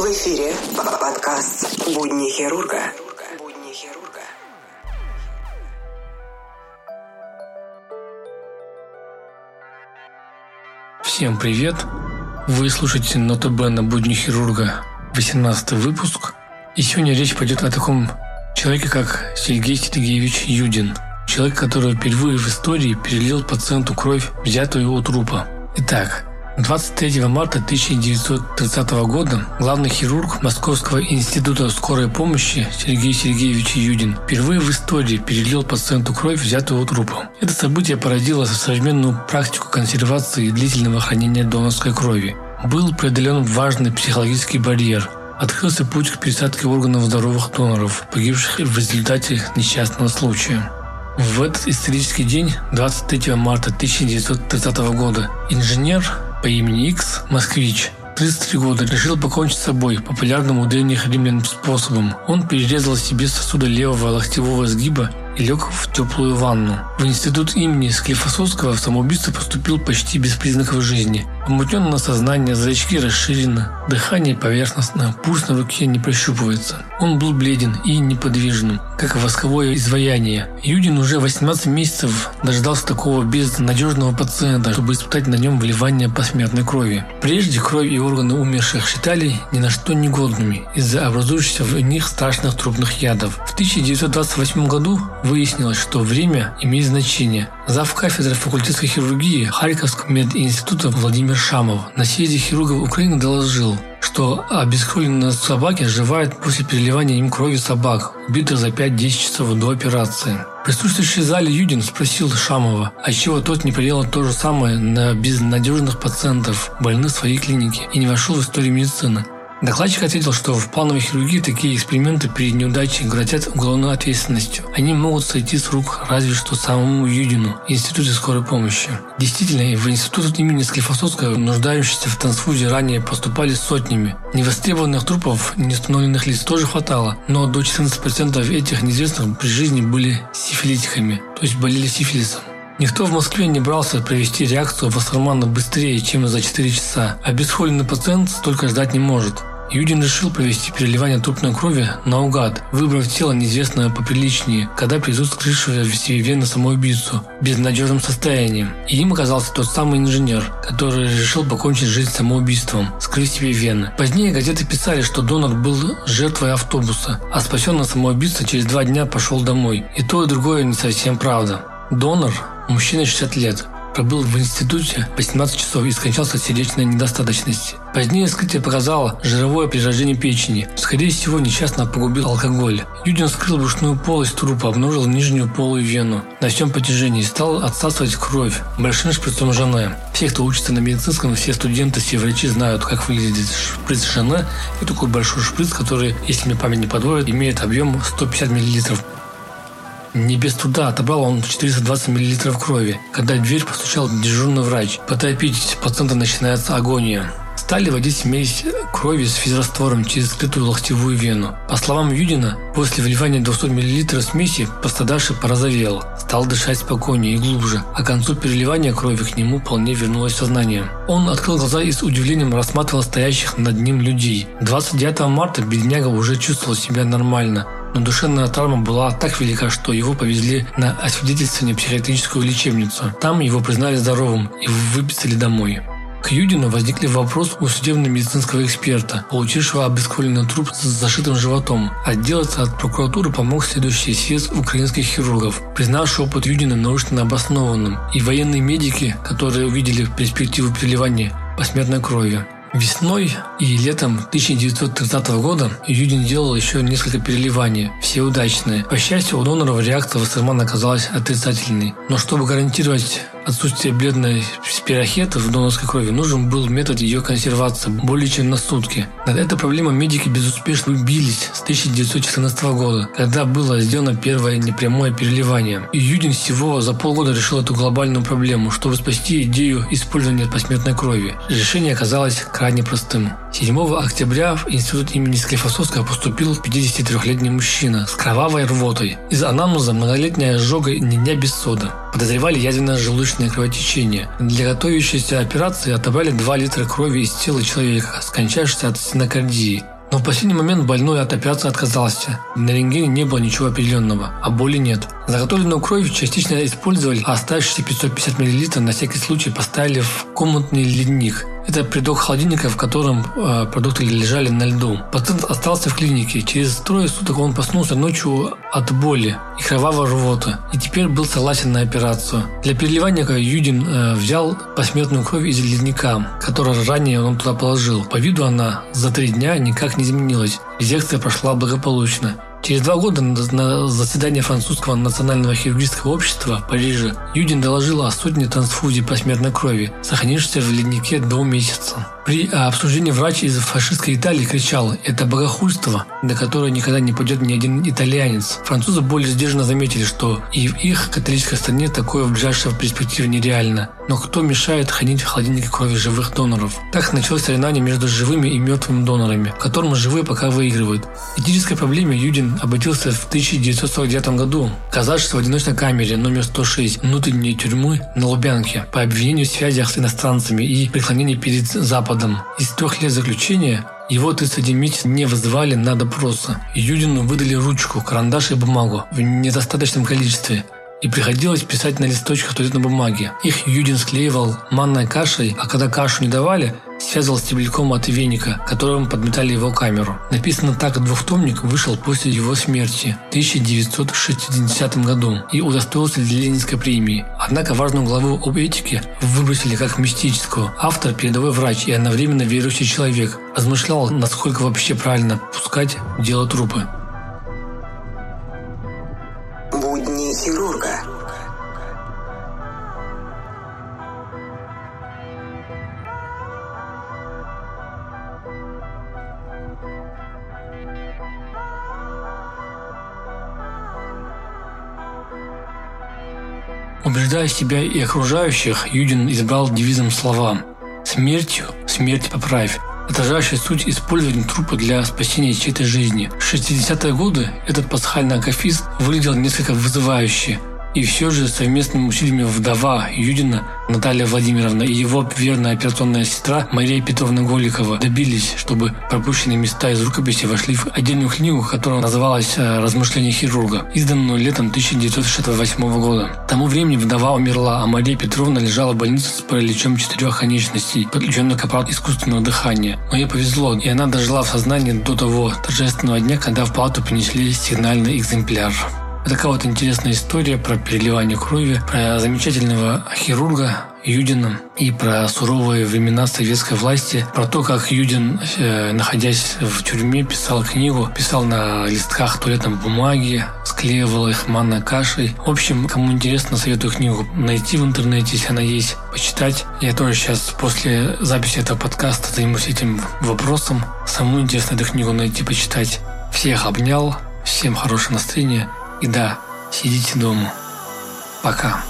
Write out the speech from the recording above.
В эфире подкаст «Будни хирурга». Всем привет! Вы слушаете НОТБ на будни хирурга, 18 выпуск. И сегодня речь пойдет о таком человеке, как Сергей Сергеевич Юдин. Человек, который впервые в истории перелил пациенту кровь, взятую у трупа. Итак, 23 марта 1930 года главный хирург Московского института скорой помощи Сергей Сергеевич Юдин впервые в истории перелил пациенту кровь, взятую у трупа. Это событие породило современную практику консервации и длительного хранения донорской крови. Был преодолен важный психологический барьер. Открылся путь к пересадке органов здоровых доноров, погибших в результате несчастного случая. В этот исторический день, 23 марта 1930 года, инженер по имени Икс, москвич, 33 года, решил покончить с собой популярным у древних римлян способом. Он перерезал себе сосуды левого локтевого сгиба и лег в теплую ванну. В институт имени Склифосовского самоубийца поступил почти без признаков жизни. Помутненное сознание, зрачки расширены, дыхание поверхностно, пульс на руке не прощупывается. Он был бледен и неподвижным, как восковое изваяние. Юдин уже 18 месяцев дождался такого безнадежного пациента, чтобы испытать на нем вливание посмертной крови. Прежде кровь и органы умерших считали ни на что негодными из-за образующихся в них страшных трупных ядов. В 1928 году выяснилось, что время имеет значение. Зав. кафедры факультетской хирургии Харьковского мединститута Владимир Шамов на съезде хирургов Украины доложил, что обескровленные собаки оживают после переливания им крови собак, убитых за 5-10 часов до операции. Присутствующий в зале Юдин спросил Шамова, а чего тот не проделал то же самое на безнадежных пациентов, больных своей клинике, и не вошел в историю медицины. Докладчик ответил, что в плановой хирургии такие эксперименты при неудаче грозят уголовной ответственностью. Они могут сойти с рук разве что самому Юдину, Институте скорой помощи. Действительно, в институт имени Склифосовского нуждающиеся в трансфузии ранее поступали сотнями. Невостребованных трупов неустановленных лиц тоже хватало, но до 14% этих неизвестных при жизни были сифилитиками, то есть болели сифилисом. Никто в Москве не брался провести реакцию Вассермана быстрее, чем за 4 часа. Обесхоленный пациент столько ждать не может. Юдин решил провести переливание трупной крови наугад, выбрав тело неизвестное поприличнее, когда придут скрывшего в себе вены самоубийцу в безнадежном состоянии. И им оказался тот самый инженер, который решил покончить жизнь самоубийством, скрыть себе вены. Позднее газеты писали, что донор был жертвой автобуса, а спасенный самоубийца через два дня пошел домой. И то, и другое не совсем правда. Донор – мужчина 60 лет, пробыл в институте 18 часов и скончался от сердечной недостаточности. Позднее вскрытие показало жировое перерождение печени. Скорее всего, несчастно погубил алкоголь. Юдин скрыл брюшную полость трупа, обнаружил нижнюю полую вену на всем протяжении и стал отсасывать кровь большим шприцом жены. Все, кто учится на медицинском, все студенты, все врачи знают, как выглядит шприц жены. Это такой большой шприц, который, если мне память не подводит, имеет объем 150 мл. Не без труда отобрал он 420 мл крови. Когда в дверь постучал дежурный врач. Поторопитесь, пациента начинается агония. Стали вводить смесь крови с физраствором через скрытую локтевую вену. По словам Юдина, после вливания 200 мл смеси пострадавший порозовел, стал дышать спокойнее и глубже, а к концу переливания крови к нему вполне вернулось сознание. Он открыл глаза и с удивлением рассматривал стоящих над ним людей. 29 марта бедняга уже чувствовал себя нормально, но душевная травма была так велика, что его повезли на освидетельствование в психиатрическую лечебницу. Там его признали здоровым и выписали домой. К Юдину возникли вопросы у судебно-медицинского эксперта, получившего обескровленный труп с зашитым животом. Отделаться от прокуратуры помог следующий съезд украинских хирургов, признавший опыт Юдина научно обоснованным, и военные медики, которые увидели перспективу переливания посмертной крови. Весной и летом 1930 года Юдин делал еще несколько переливаний, все удачные. По счастью, у доноров реакция Вассермана оказалась отрицательной. Но чтобы гарантировать отсутствие бледной спирохеты в донорской крови, нужен был метод ее консервации более чем на сутки. Над этой проблемой медики безуспешно бились с 1914 года, когда было сделано первое непрямое переливание. И Юдин всего за полгода решил эту глобальную проблему, чтобы спасти идею использования посмертной крови. Решение оказалось крайне простым. 7 октября в институт имени Склифосовского поступил 53-летний мужчина с кровавой рвотой. Из анамнеза многолетняя ожога не дня без сода. Подозревали язвенное желудочное кровотечение. Для готовящейся операции отобрали 2 литра крови из тела человека, скончавшегося от стенокардии. Но в последний момент больной от операции отказался. На рентгене не было ничего определенного, а боли нет. Заготовленную кровь частично использовали, а оставшиеся 550 мл на всякий случай поставили в комнатный ледник. Это придок холодильника, в котором э, продукты лежали на льду. Пациент остался в клинике. Через трое суток он проснулся ночью от боли и кровавого рвота. И теперь был согласен на операцию. Для переливания Юдин э, взял посмертную кровь из ледника, которую ранее он туда положил. По виду она за три дня никак не изменилась. Резекция прошла благополучно. Через два года на заседании французского национального хирургического общества в Париже Юдин доложил о сотне трансфузий посмертной крови, сохранившейся в леднике до месяца. При обсуждении врач из фашистской Италии кричал «Это богохульство, до которого никогда не пойдет ни один итальянец». Французы более сдержанно заметили, что и в их католической стране такое в ближайшей перспективе нереально. Но кто мешает хранить в холодильнике крови живых доноров? Так началось соревнование между живыми и мертвыми донорами, в котором живые пока выигрывают. Этической проблеме Юдин обратился в 1949 году, оказавшись в одиночной камере номер 106 внутренней тюрьмы на Лубянке по обвинению в связях с иностранцами и преклонении перед Западом. Из трех лет заключения его 31 месяц не вызывали на допросы. Юдину выдали ручку, карандаш и бумагу в недостаточном количестве и приходилось писать на листочках туалетной бумаги. Их Юдин склеивал манной кашей, а когда кашу не давали, связывал стебельком от веника, которым подметали его камеру. Написано так двухтомник вышел после его смерти в 1960 году и удостоился Ленинской премии. Однако важную главу об этике выбросили как мистическую. Автор – передовой врач и одновременно верующий человек. Размышлял, насколько вообще правильно пускать дело трупы. Убеждая себя и окружающих, Юдин избрал девизом слова «Смертью смерть поправь», отражающая суть использования трупа для спасения чьей-то жизни. В 60-е годы этот пасхальный акафист выглядел несколько вызывающе – и все же совместными усилиями вдова Юдина Наталья Владимировна и его верная операционная сестра Мария Петровна Голикова добились, чтобы пропущенные места из рукописи вошли в отдельную книгу, которая называлась э, «Размышления хирурга», изданную летом 1968 года. К тому времени вдова умерла, а Мария Петровна лежала в больнице с параличом четырех конечностей, подключенной к аппарату искусственного дыхания. Но ей повезло, и она дожила в сознании до того торжественного дня, когда в палату принесли сигнальный экземпляр. Такая вот интересная история про переливание крови, про замечательного хирурга Юдина и про суровые времена советской власти, про то, как Юдин, э, находясь в тюрьме, писал книгу, писал на листках туалетной бумаги, склеивал их манной кашей. В общем, кому интересно, советую книгу найти в интернете, если она есть, почитать. Я тоже сейчас после записи этого подкаста займусь этим вопросом. Самому интересно эту книгу найти, почитать. Всех обнял, всем хорошего настроения – и да, сидите дома. Пока.